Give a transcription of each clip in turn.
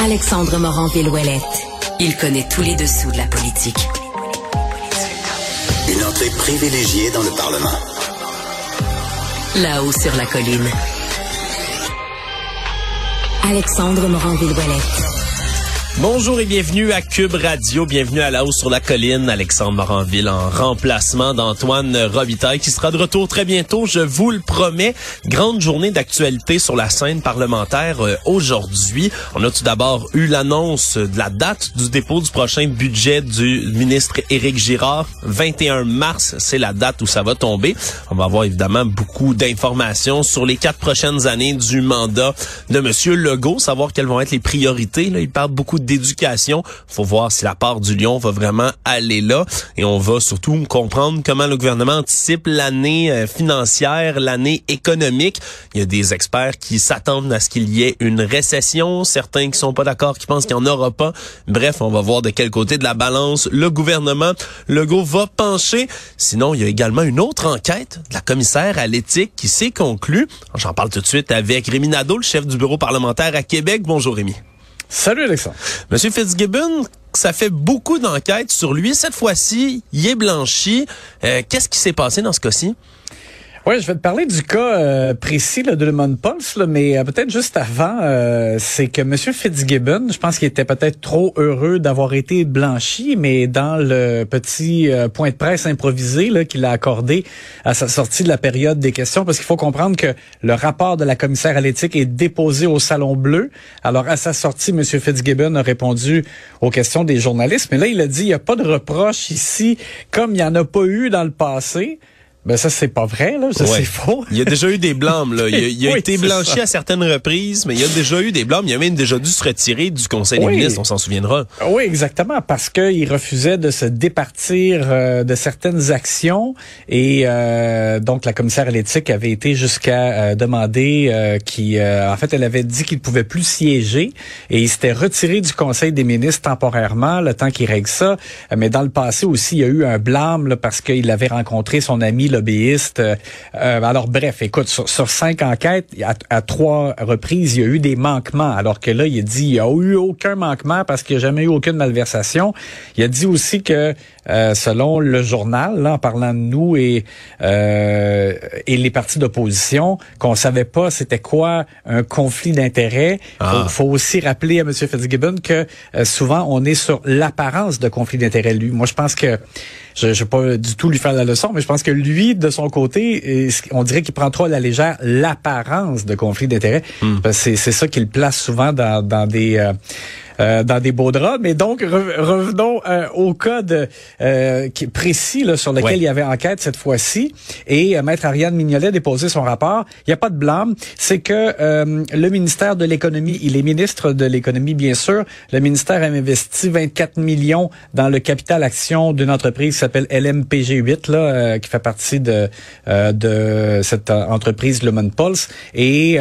Alexandre Morand-Villouellette. Il connaît tous les dessous de la politique. Une entrée privilégiée dans le Parlement. Là-haut sur la colline. Alexandre Morand-Villouellette. Bonjour et bienvenue à Cube Radio. Bienvenue à la hausse sur la colline. Alexandre Moranville en remplacement d'Antoine Robitaille qui sera de retour très bientôt, je vous le promets. Grande journée d'actualité sur la scène parlementaire euh, aujourd'hui. On a tout d'abord eu l'annonce de la date du dépôt du prochain budget du ministre Éric Girard. 21 mars, c'est la date où ça va tomber. On va avoir évidemment beaucoup d'informations sur les quatre prochaines années du mandat de Monsieur Legault, savoir quelles vont être les priorités. Là, il parle beaucoup d'éducation. Faut voir si la part du lion va vraiment aller là. Et on va surtout comprendre comment le gouvernement anticipe l'année euh, financière, l'année économique. Il y a des experts qui s'attendent à ce qu'il y ait une récession. Certains qui sont pas d'accord, qui pensent qu'il n'y en aura pas. Bref, on va voir de quel côté de la balance le gouvernement Legault va pencher. Sinon, il y a également une autre enquête de la commissaire à l'éthique qui s'est conclue. J'en parle tout de suite avec Rémi Nadeau, le chef du bureau parlementaire à Québec. Bonjour Rémi. Salut Alexandre. Monsieur Fitzgibbon, ça fait beaucoup d'enquêtes sur lui. Cette fois-ci, il est blanchi. Euh, Qu'est-ce qui s'est passé dans ce cas-ci? Oui, je vais te parler du cas euh, précis là, de Lemon Pulse, là, mais euh, peut-être juste avant, euh, c'est que M. Fitzgibbon, je pense qu'il était peut-être trop heureux d'avoir été blanchi, mais dans le petit point de presse improvisé qu'il a accordé à sa sortie de la période des questions, parce qu'il faut comprendre que le rapport de la commissaire à l'éthique est déposé au Salon Bleu. Alors, à sa sortie, M. Fitzgibbon a répondu aux questions des journalistes, mais là, il a dit, il n'y a pas de reproche ici, comme il n'y en a pas eu dans le passé. Ben ça c'est pas vrai là, ça c'est faux. il y a déjà eu des blâmes là, il a, il a Oui, été blanchi ça. à certaines reprises, mais il y a déjà eu des blâmes, il a même déjà dû se retirer du Conseil des ministres, on s'en souviendra. Oui, exactement, parce qu'il refusait de se départir euh, de certaines actions et euh, donc la commissaire à l'éthique avait été jusqu'à euh, demander euh, qui, en fait, elle avait dit qu'il ne pouvait plus siéger et il s'était retiré du Conseil des ministres temporairement le temps qu'il règle ça. Mais dans le passé aussi, il y a eu un blâme là, parce qu'il avait rencontré son ami lobbyiste. Euh, alors bref, écoute, sur, sur cinq enquêtes, à, à trois reprises, il y a eu des manquements. Alors que là, il a dit il n'y a eu aucun manquement parce qu'il n'y a jamais eu aucune malversation. Il a dit aussi que euh, selon le journal, là, en parlant de nous et euh, et les partis d'opposition, qu'on savait pas c'était quoi un conflit d'intérêts. Ah. Faut, faut aussi rappeler à M. Fitzgibbon que euh, souvent on est sur l'apparence de conflit d'intérêts. Lui, moi je pense que je ne vais pas du tout lui faire la leçon, mais je pense que lui, de son côté, on dirait qu'il prend trop à la légère l'apparence de conflit d'intérêts. C'est c'est ça qu'il place souvent dans, dans des... euh, euh, dans des beaux draps. Mais donc, re- revenons euh, au cas de, euh, qui précis là, sur lequel Ouais. il y avait enquête cette fois-ci. Et euh, Maître Ariane Mignolet a déposé son rapport. Il n'y a pas de blâme. C'est que euh, le ministère de l'Économie, il est ministre de l'Économie, bien sûr. Le ministère a investi 24 millions dans le capital action d'une entreprise qui s'appelle LMPG8, là, euh, qui fait partie de, euh, de cette entreprise Lemon Pulse. Et...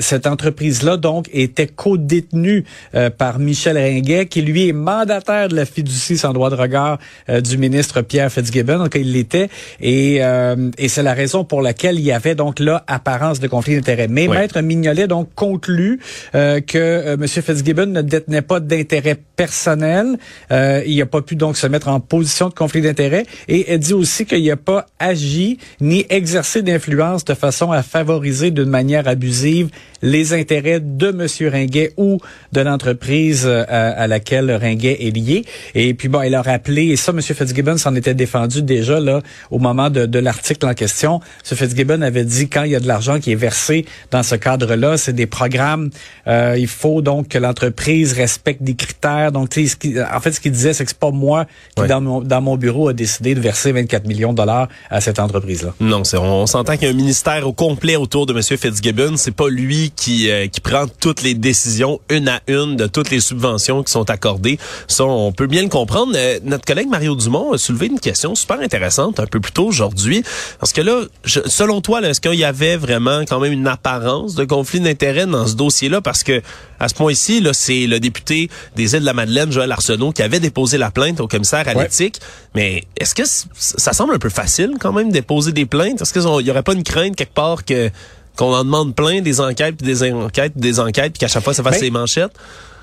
cette entreprise-là, donc, était co-détenue euh, par Michel Ringuet, qui lui est mandataire de la fiducie sans droit de regard euh, du ministre Pierre Fitzgibbon, donc il l'était, et, euh, et c'est la raison pour laquelle il y avait donc là apparence de conflit d'intérêt. Mais Oui. Maître Mignolet donc conclut euh, que euh, M. Fitzgibbon ne détenait pas d'intérêt personnel, euh, il n'a pas pu donc se mettre en position de conflit d'intérêt, et elle dit aussi qu'il n'a pas agi ni exercé d'influence de façon à favoriser d'une manière abusive les intérêts de M. Ringuet ou de l'entreprise euh, à, laquelle Ringuet est lié. Et puis bon, elle a rappelé, et ça, M. Fitzgibbon s'en était défendu déjà là au moment de, de l'article en question. M. Fitzgibbon avait dit quand il y a de l'argent qui est versé dans ce cadre-là, c'est des programmes. euh, il faut donc que l'entreprise respecte des critères. Donc, tu sais, ce qui- en fait, ce qu'il disait, c'est que c'est pas moi qui Ouais. dans mon dans mon bureau a décidé de verser 24 millions de dollars à cette entreprise-là. Non, c'est, on, on s'entend qu'il y a un ministère au complet autour de M. Fitzgibbon. C'est pas lui qui, euh, qui prend toutes les décisions une à une de toutes les subventions qui sont accordées. Ça, on peut bien le comprendre. Euh, notre collègue Mario Dumont a soulevé une question super intéressante un peu plus tôt aujourd'hui. Parce que là, je- selon toi, est-ce qu'il y avait vraiment quand même une apparence de conflit d'intérêt dans ce dossier-là? Parce que à ce point-ci, là, c'est le député des îles de la Madeleine, Joël Arsenault, qui avait déposé la plainte au commissaire à Ouais. l'éthique. Mais est-ce que ça semble un peu facile quand même déposer des plaintes? Est-ce qu'il n'y aurait pas une crainte quelque part que qu'on en demande plein des enquêtes, puis des enquêtes, puis des enquêtes, puis qu'à chaque fois, ça fasse Ben, les manchettes?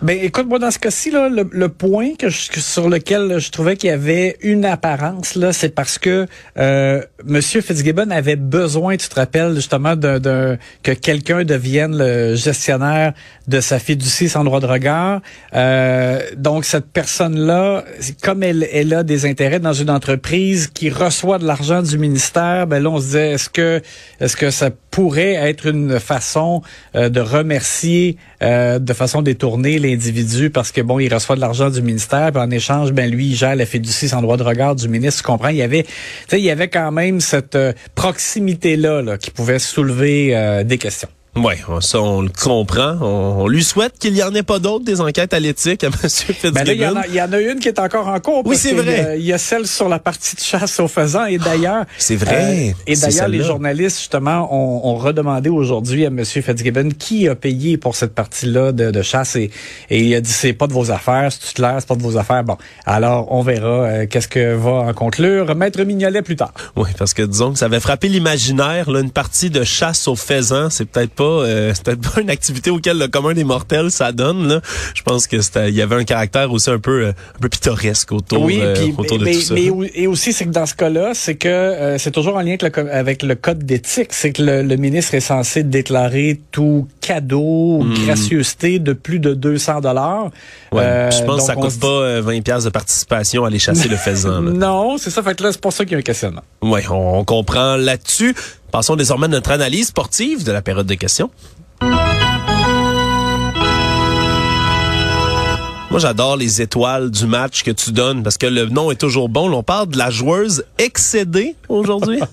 Ben écoute, moi dans ce cas-ci là, le, le point que je- sur lequel je trouvais qu'il y avait une apparence là, c'est parce que euh, Monsieur Fitzgibbon avait besoin, tu te rappelles justement d'un que quelqu'un devienne le gestionnaire de sa fiducie sans droit de regard. Euh, donc cette personne là, comme elle, elle a des intérêts dans une entreprise qui reçoit de l'argent du ministère, ben là on se disait est-ce que est-ce que ça pourrait être une façon euh, de remercier euh, de façon détournée l'individu parce que bon, il reçoit de l'argent du ministère, puis en échange, ben lui, il gère la fiducie sans droit de regard du ministre. Tu comprends? Il y avait, il y avait quand même cette euh, proximité-là là, qui pouvait soulever euh, des questions. Oui, ça, on le comprend. On, on lui souhaite qu'il y en ait pas d'autres des enquêtes à l'éthique à M. Fitzgibbon. Ben là, il y, en a, il y en a une qui est encore en cours. Oui, c'est vrai. Il y a celle sur la partie de chasse aux faisans et d'ailleurs. c'est vrai. euh, et d'ailleurs, les journalistes justement ont, ont redemandé aujourd'hui à M. Fitzgibbon qui a payé pour cette partie-là de, de chasse et, et il a dit c'est pas de vos affaires, c'est clair, c'est pas de vos affaires. Bon, alors on verra euh, qu'est-ce que va en conclure Maître Mignolet plus tard. Oui, parce que disons que ça avait frappé l'imaginaire, là, une partie de chasse aux faisans, c'est peut-être pas, euh, c'est peut-être pas une activité auquel le commun des mortels s'adonne. Là. Je pense que c'était, il y avait un caractère aussi un peu, euh, un peu pittoresque autour, oui, euh, puis autour de mais, tout ça. mais et aussi c'est que dans ce cas-là, c'est que euh, c'est toujours en lien avec le, co- avec le code d'éthique, c'est que le, le ministre est censé déclarer tout cadeau, ou gracieuseté de plus de 200 dollars. Ouais, je pense que ça coûte pas euh, 20 pièces de participation à aller chasser le faisan. là. Non, c'est ça. Fait que là, c'est pour ça qu'il y a un questionnement. Oui, on, on comprend là-dessus. Passons désormais à notre analyse sportive de la période de questions. Moi, j'adore les étoiles du match que tu donnes parce que le nom est toujours bon. On parle de la joueuse excédée aujourd'hui.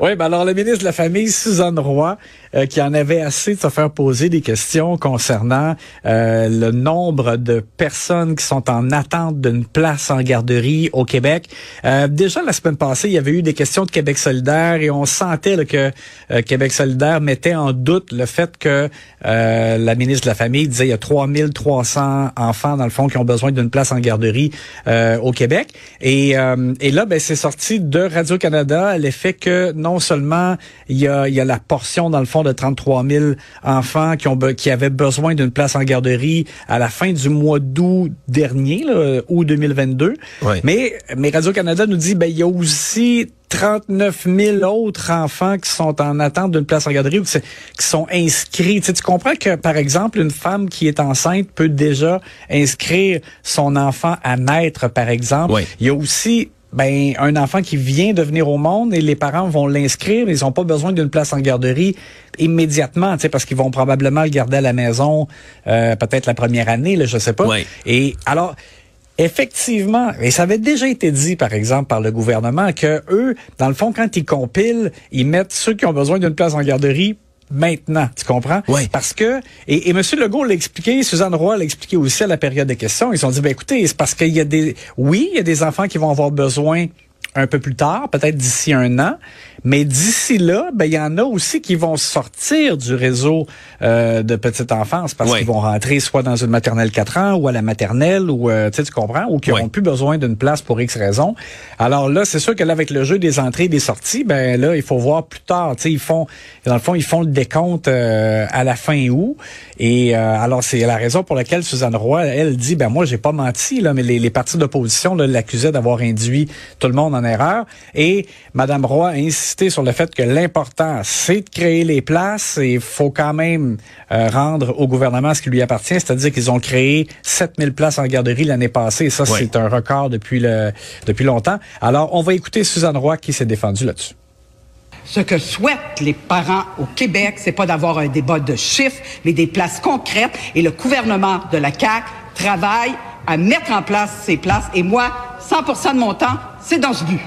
Oui, ben alors le ministre de la Famille, Suzanne Roy, euh, qui en avait assez de se faire poser des questions concernant euh, le nombre de personnes qui sont en attente d'une place en garderie au Québec. Euh, déjà la semaine passée, il y avait eu des questions de Québec solidaire et on sentait que euh, Québec solidaire mettait en doute le fait que euh, la ministre de la Famille disait il y a 3300 enfants dans le fond qui ont besoin d'une place en garderie euh, au Québec. Et, et là, ben, c'est sorti de Radio-Canada l'effet que non seulement il y a, il y a la portion, dans le fond, de 33 000 enfants qui, ont, qui avaient besoin d'une place en garderie à la fin du mois d'août dernier, là, août 2022. Ouais. Mais, mais Radio-Canada nous dit, ben, il y a aussi 39 000 autres enfants qui sont en attente d'une place en garderie ou qui sont inscrits. Tu, sais, tu comprends que, par exemple, une femme qui est enceinte peut déjà inscrire son enfant à naître, par exemple. Oui. Il y a aussi ben, un enfant qui vient de venir au monde et les parents vont l'inscrire, mais ils n'ont pas besoin d'une place en garderie immédiatement, tu sais, parce qu'ils vont probablement le garder à la maison euh, peut-être la première année, là, je sais pas. Oui. Et alors, Effectivement, et ça avait déjà été dit, par exemple, par le gouvernement, que eux, dans le fond, quand ils compilent, ils mettent ceux qui ont besoin d'une place en garderie maintenant, tu comprends? Oui. Parce que, et, et M. Legault l'a expliqué, Suzanne Roy l'a expliqué aussi à la période des questions, ils se sont dit, ben écoutez, c'est parce qu'il y a des, oui, il y a des enfants qui vont avoir besoin un peu plus tard, peut-être d'ici un an, mais d'ici là, ben il y en a aussi qui vont sortir du réseau euh, de petite enfance parce qu'ils vont rentrer soit dans une maternelle 4 ans ou à la maternelle ou euh, tu sais tu comprends ou qui n'auront plus besoin d'une place pour X raisons. Alors là, c'est sûr que là avec le jeu des entrées et des sorties, ben là il faut voir plus tard, tu sais ils font dans le fond ils font le décompte euh, à la fin août. Et euh, alors c'est la raison pour laquelle Suzanne Roy elle dit ben moi j'ai pas menti là mais les, les partis d'opposition là, l'accusaient d'avoir induit tout le monde en erreur et madame Roy a insisté sur le fait que l'important c'est de créer les places et il faut quand même euh, rendre au gouvernement ce qui lui appartient, c'est-à-dire qu'ils ont créé 7000 places en garderie l'année passée et ça c'est un record depuis le depuis longtemps. Alors on va écouter Suzanne Roy qui s'est défendue là-dessus. Ce que souhaitent les parents au Québec, c'est pas d'avoir un débat de chiffres, mais des places concrètes. Et le gouvernement de la CAQ travaille à mettre en place ces places. Et moi, 100% de mon temps, c'est dans ce but.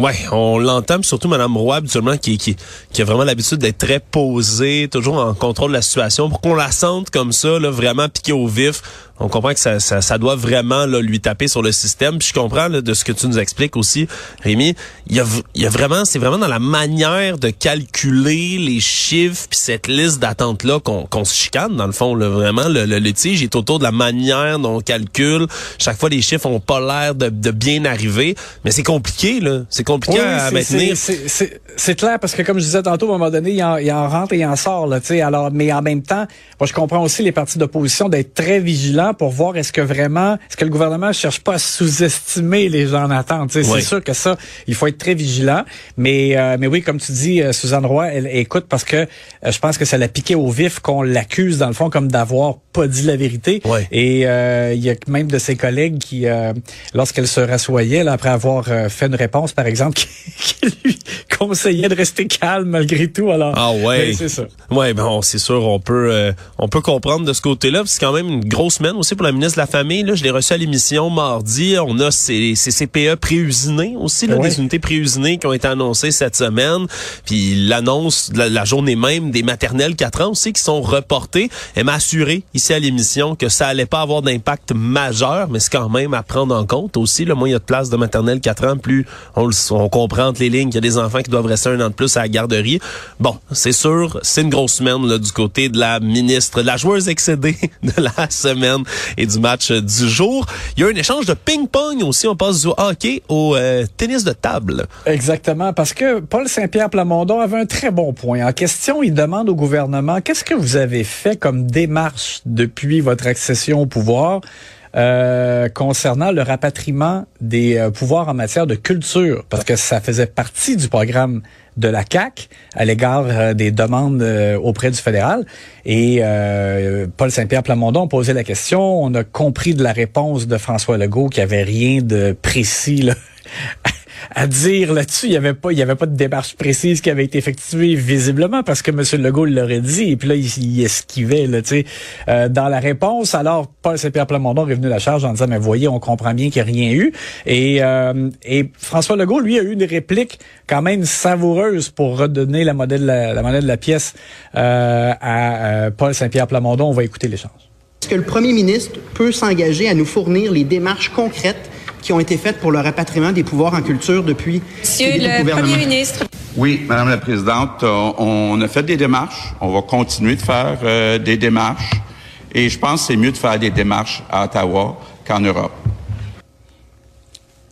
Ouais, on l'entend, surtout Mme Roy, habituellement, qui, qui, qui a vraiment l'habitude d'être très posée, toujours en contrôle de la situation. Pour qu'on la sente comme ça, là, vraiment piquée au vif, On comprend que ça, ça, ça doit vraiment là, lui taper sur le système. Puis je comprends là, de ce que tu nous expliques aussi, Rémi. Il y a, il y a vraiment, c'est vraiment dans la manière de calculer les chiffres puis cette liste d'attente là qu'on qu'on se chicane dans le fond. Là, vraiment, le, le litige est autour de la manière dont on calcule. Chaque fois, les chiffres ont pas l'air de, de, bien arriver, mais c'est compliqué là. C'est compliqué à maintenir. C'est clair parce que comme je disais tantôt, à un moment donné, il en, il en rentre et il en sort là. Tu sais, alors, mais en même temps, moi je comprends aussi les partis d'opposition d'être très vigilants pour voir est-ce que vraiment, est-ce que le gouvernement cherche pas à sous-estimer les gens en attente. C'est sûr que ça, il faut être très vigilant. Mais euh, mais oui, comme tu dis, euh, Suzanne Roy, elle, écoute parce que euh, je pense que ça l'a piqué au vif qu'on l'accuse dans le fond comme d'avoir pas dit la vérité. Et il y a même de ses collègues qui, lorsqu'elle se rassoyait, là, après avoir fait une réponse, par exemple, qui, lui conseillait de rester calme malgré tout. Alors, ah ouais, ben, c'est ça. Ouais, bon, c'est sûr, on peut on peut comprendre de ce côté-là. C'est quand même une grosse semaine aussi pour la ministre de la Famille. Là, je l'ai reçu à l'émission mardi. On a ces, ces CPE préusinés aussi, là, des unités préusinées qui ont été annoncées cette semaine. Puis l'annonce la, la, journée même des maternelles 4 ans aussi qui sont reportées. Elle m'a assuré à l'émission que ça allait pas avoir d'impact majeur, mais c'est quand même à prendre en compte aussi. Le moins il y a de place de maternelle 4 ans, plus on, on comprend entre les lignes qu'il y a des enfants qui doivent rester un an de plus à la garderie. Bon, c'est sûr, c'est une grosse semaine là, du côté de la ministre, de la joueuse excédée de la semaine et du match du jour. Il y a un échange de ping-pong aussi. On passe du hockey au euh, tennis de table. Exactement, parce que Paul Saint-Pierre Plamondon avait un très bon point. En question, il demande au gouvernement qu'est-ce que vous avez fait comme démarche depuis votre accession au pouvoir euh, concernant le rapatriement des euh, pouvoirs en matière de culture, parce que ça faisait partie du programme de la CAC à l'égard euh, des demandes auprès du fédéral. Et Paul Saint-Pierre Plamondon posait la question. On a compris de la réponse de François Legault qu'il n'y avait rien de précis là, à dire là-dessus. Il n'y avait pas, il y avait pas de démarche précise qui avait été effectuée visiblement parce que M. Legault l'aurait dit. Et puis là, il, esquivait, là. Euh, dans la réponse, alors, Paul Saint-Pierre Plamondon est venu la charge en disant, mais voyez, on comprend bien qu'il n'y a rien eu. Et, euh, et François Legault, lui, a eu une réplique quand même savoureuse pour redonner la modèle, la, la monnaie de la pièce euh, à Paul Saint-Pierre Plamondon. On va écouter l'échange. Est-ce que le premier ministre peut s'engager à nous fournir les démarches concrètes qui ont été faites pour le rapatriement des pouvoirs en culture depuis Monsieur le Premier ministre. Oui, Madame la Présidente, euh, on a fait des démarches. On va continuer de faire euh, des démarches. Et je pense que c'est mieux de faire des démarches à Ottawa qu'en Europe.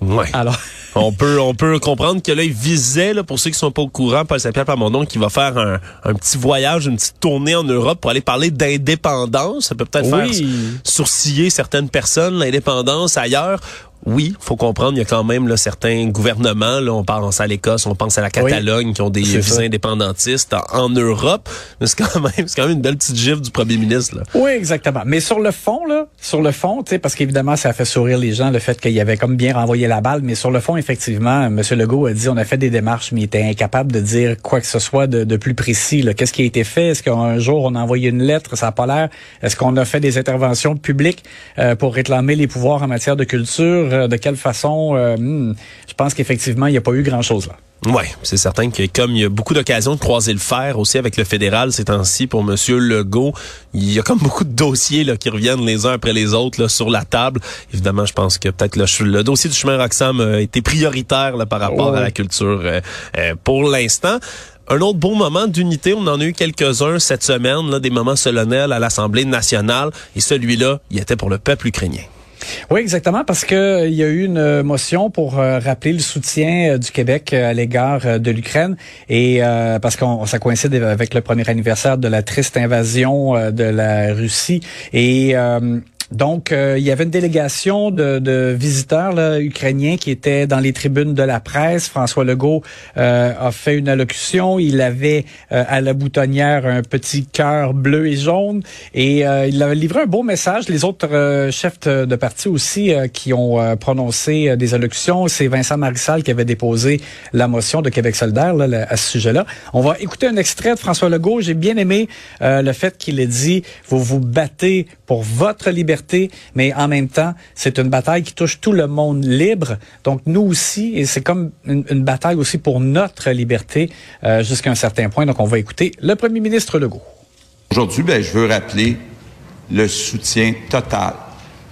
Ouais. Alors. on peut on peut comprendre que là il visait là, pour ceux qui sont pas au courant Paul Saint-Pierre Plamondon qui va faire un, un, petit voyage une petite tournée en Europe pour aller parler d'indépendance ça peut peut-être faire sourciller certaines personnes l'indépendance ailleurs oui, faut comprendre, il y a quand même là, certains gouvernements, là, on pense à l'Écosse, on pense à la Catalogne, qui ont des visas indépendantistes en, Europe. Mais c'est quand même, c'est quand même une belle petite gifle du premier ministre. Là. Oui, exactement. Mais sur le fond, là, sur le fond, tu sais, parce qu'évidemment, ça a fait sourire les gens, le fait qu'il y avait comme bien renvoyé la balle. Mais sur le fond, effectivement, M. Legault a dit, on a fait des démarches, mais il était incapable de dire quoi que ce soit de, de plus précis. Qu'est-ce qui a été fait? Est-ce qu'un jour, on a envoyé une lettre? Ça n'a pas l'air. Est-ce qu'on a fait des interventions publiques euh, pour réclamer les pouvoirs en matière de culture? Euh, de quelle façon, euh, hmm, je pense qu'effectivement, il n'y a pas eu grand-chose là. Oui, c'est certain que comme il y a beaucoup d'occasions de croiser le fer aussi avec le fédéral ces temps-ci pour Monsieur Legault, il y a comme beaucoup de dossiers là, qui reviennent les uns après les autres là, sur la table. Évidemment, je pense que peut-être le, dossier du chemin Roxham a été prioritaire là, par rapport à la culture euh, pour l'instant. Un autre beau moment d'unité, on en a eu quelques-uns cette semaine, là, des moments solennels à l'Assemblée nationale, et celui-là, il était pour le peuple ukrainien. Oui, exactement, parce que euh, il y a eu une euh, motion pour euh, rappeler le soutien du Québec à l'égard de l'Ukraine. Et parce qu'on ça coïncide avec le premier anniversaire de la triste invasion de la Russie. Et donc, euh, il y avait une délégation de, de visiteurs là, ukrainiens qui étaient dans les tribunes de la presse. François Legault euh, a fait une allocution. Il avait euh, à la boutonnière un petit cœur bleu et jaune et il avait livré un beau message. Les autres chefs de parti aussi qui ont prononcé des allocutions, c'est Vincent Marissal qui avait déposé la motion de Québec solidaire là, à ce sujet-là. On va écouter un extrait de François Legault. J'ai bien aimé le fait qu'il ait dit, vous vous battez pour votre liberté mais en même temps, c'est une bataille qui touche tout le monde libre. Donc nous aussi, et c'est comme une, bataille aussi pour notre liberté euh, jusqu'à un certain point. Donc on va écouter le premier ministre Legault. Aujourd'hui, ben, je veux rappeler le soutien total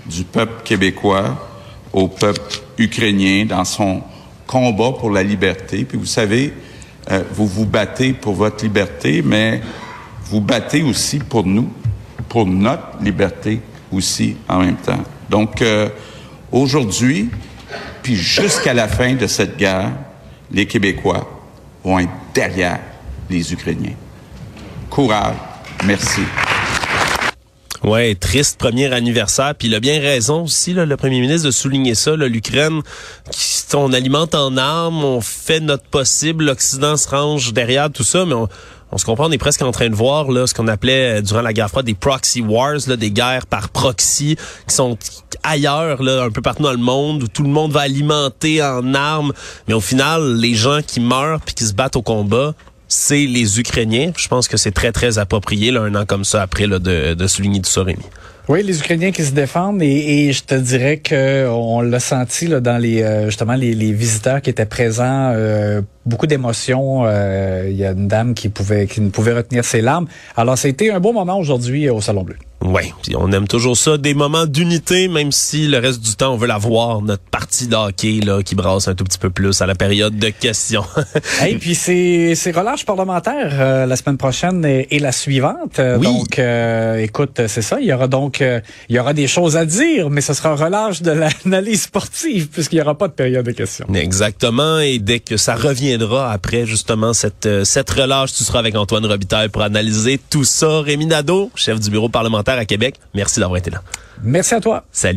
du peuple québécois au peuple ukrainien dans son combat pour la liberté. Puis vous savez, euh, vous vous battez pour votre liberté, mais vous battez aussi pour nous, pour notre liberté aussi en même temps. Donc, euh, aujourd'hui, puis jusqu'à la fin de cette guerre, les Québécois vont être derrière les Ukrainiens. Courage. Merci. Ouais, triste premier anniversaire. Puis il a bien raison aussi, là, le premier ministre, de souligner ça. L'Ukraine, on alimente en armes, on fait notre possible, l'Occident se range derrière tout ça, mais on, se comprend, on est presque en train de voir là ce qu'on appelait euh, durant la guerre froide des proxy wars, là, des guerres par proxy qui sont ailleurs, là, un peu partout dans le monde, où tout le monde va alimenter en armes, mais au final, les gens qui meurent puis qui se battent au combat, c'est les Ukrainiens. Je pense que c'est très, très approprié, là, un an comme ça après, là, de, de souligner tout ça. Oui, les Ukrainiens qui se défendent et, et je te dirais que on l'a senti là, dans les euh, justement les, les, visiteurs qui étaient présents, euh, beaucoup d'émotions. Euh, il y a une dame qui pouvait qui ne pouvait retenir ses larmes. Alors, été un beau moment aujourd'hui au Salon Bleu. Oui, on aime toujours ça, des moments d'unité, même si le reste du temps, on veut la voir, notre partie de hockey là, qui brasse un tout petit peu plus à la période de questions. et puis c'est relâche parlementaire euh, la semaine prochaine et, et la suivante. Oui. Donc, euh, écoute, c'est ça. Il y aura donc euh, il y aura des choses à dire, mais ce sera un relâche de l'analyse sportive puisqu'il n'y aura pas de période de questions. Exactement. Et dès que ça reviendra après justement cette cette relâche, tu seras avec Antoine Robitaille pour analyser tout ça. Rémi Nadeau, chef du bureau parlementaire à Québec. Merci d'avoir été là. Merci à toi. Salut.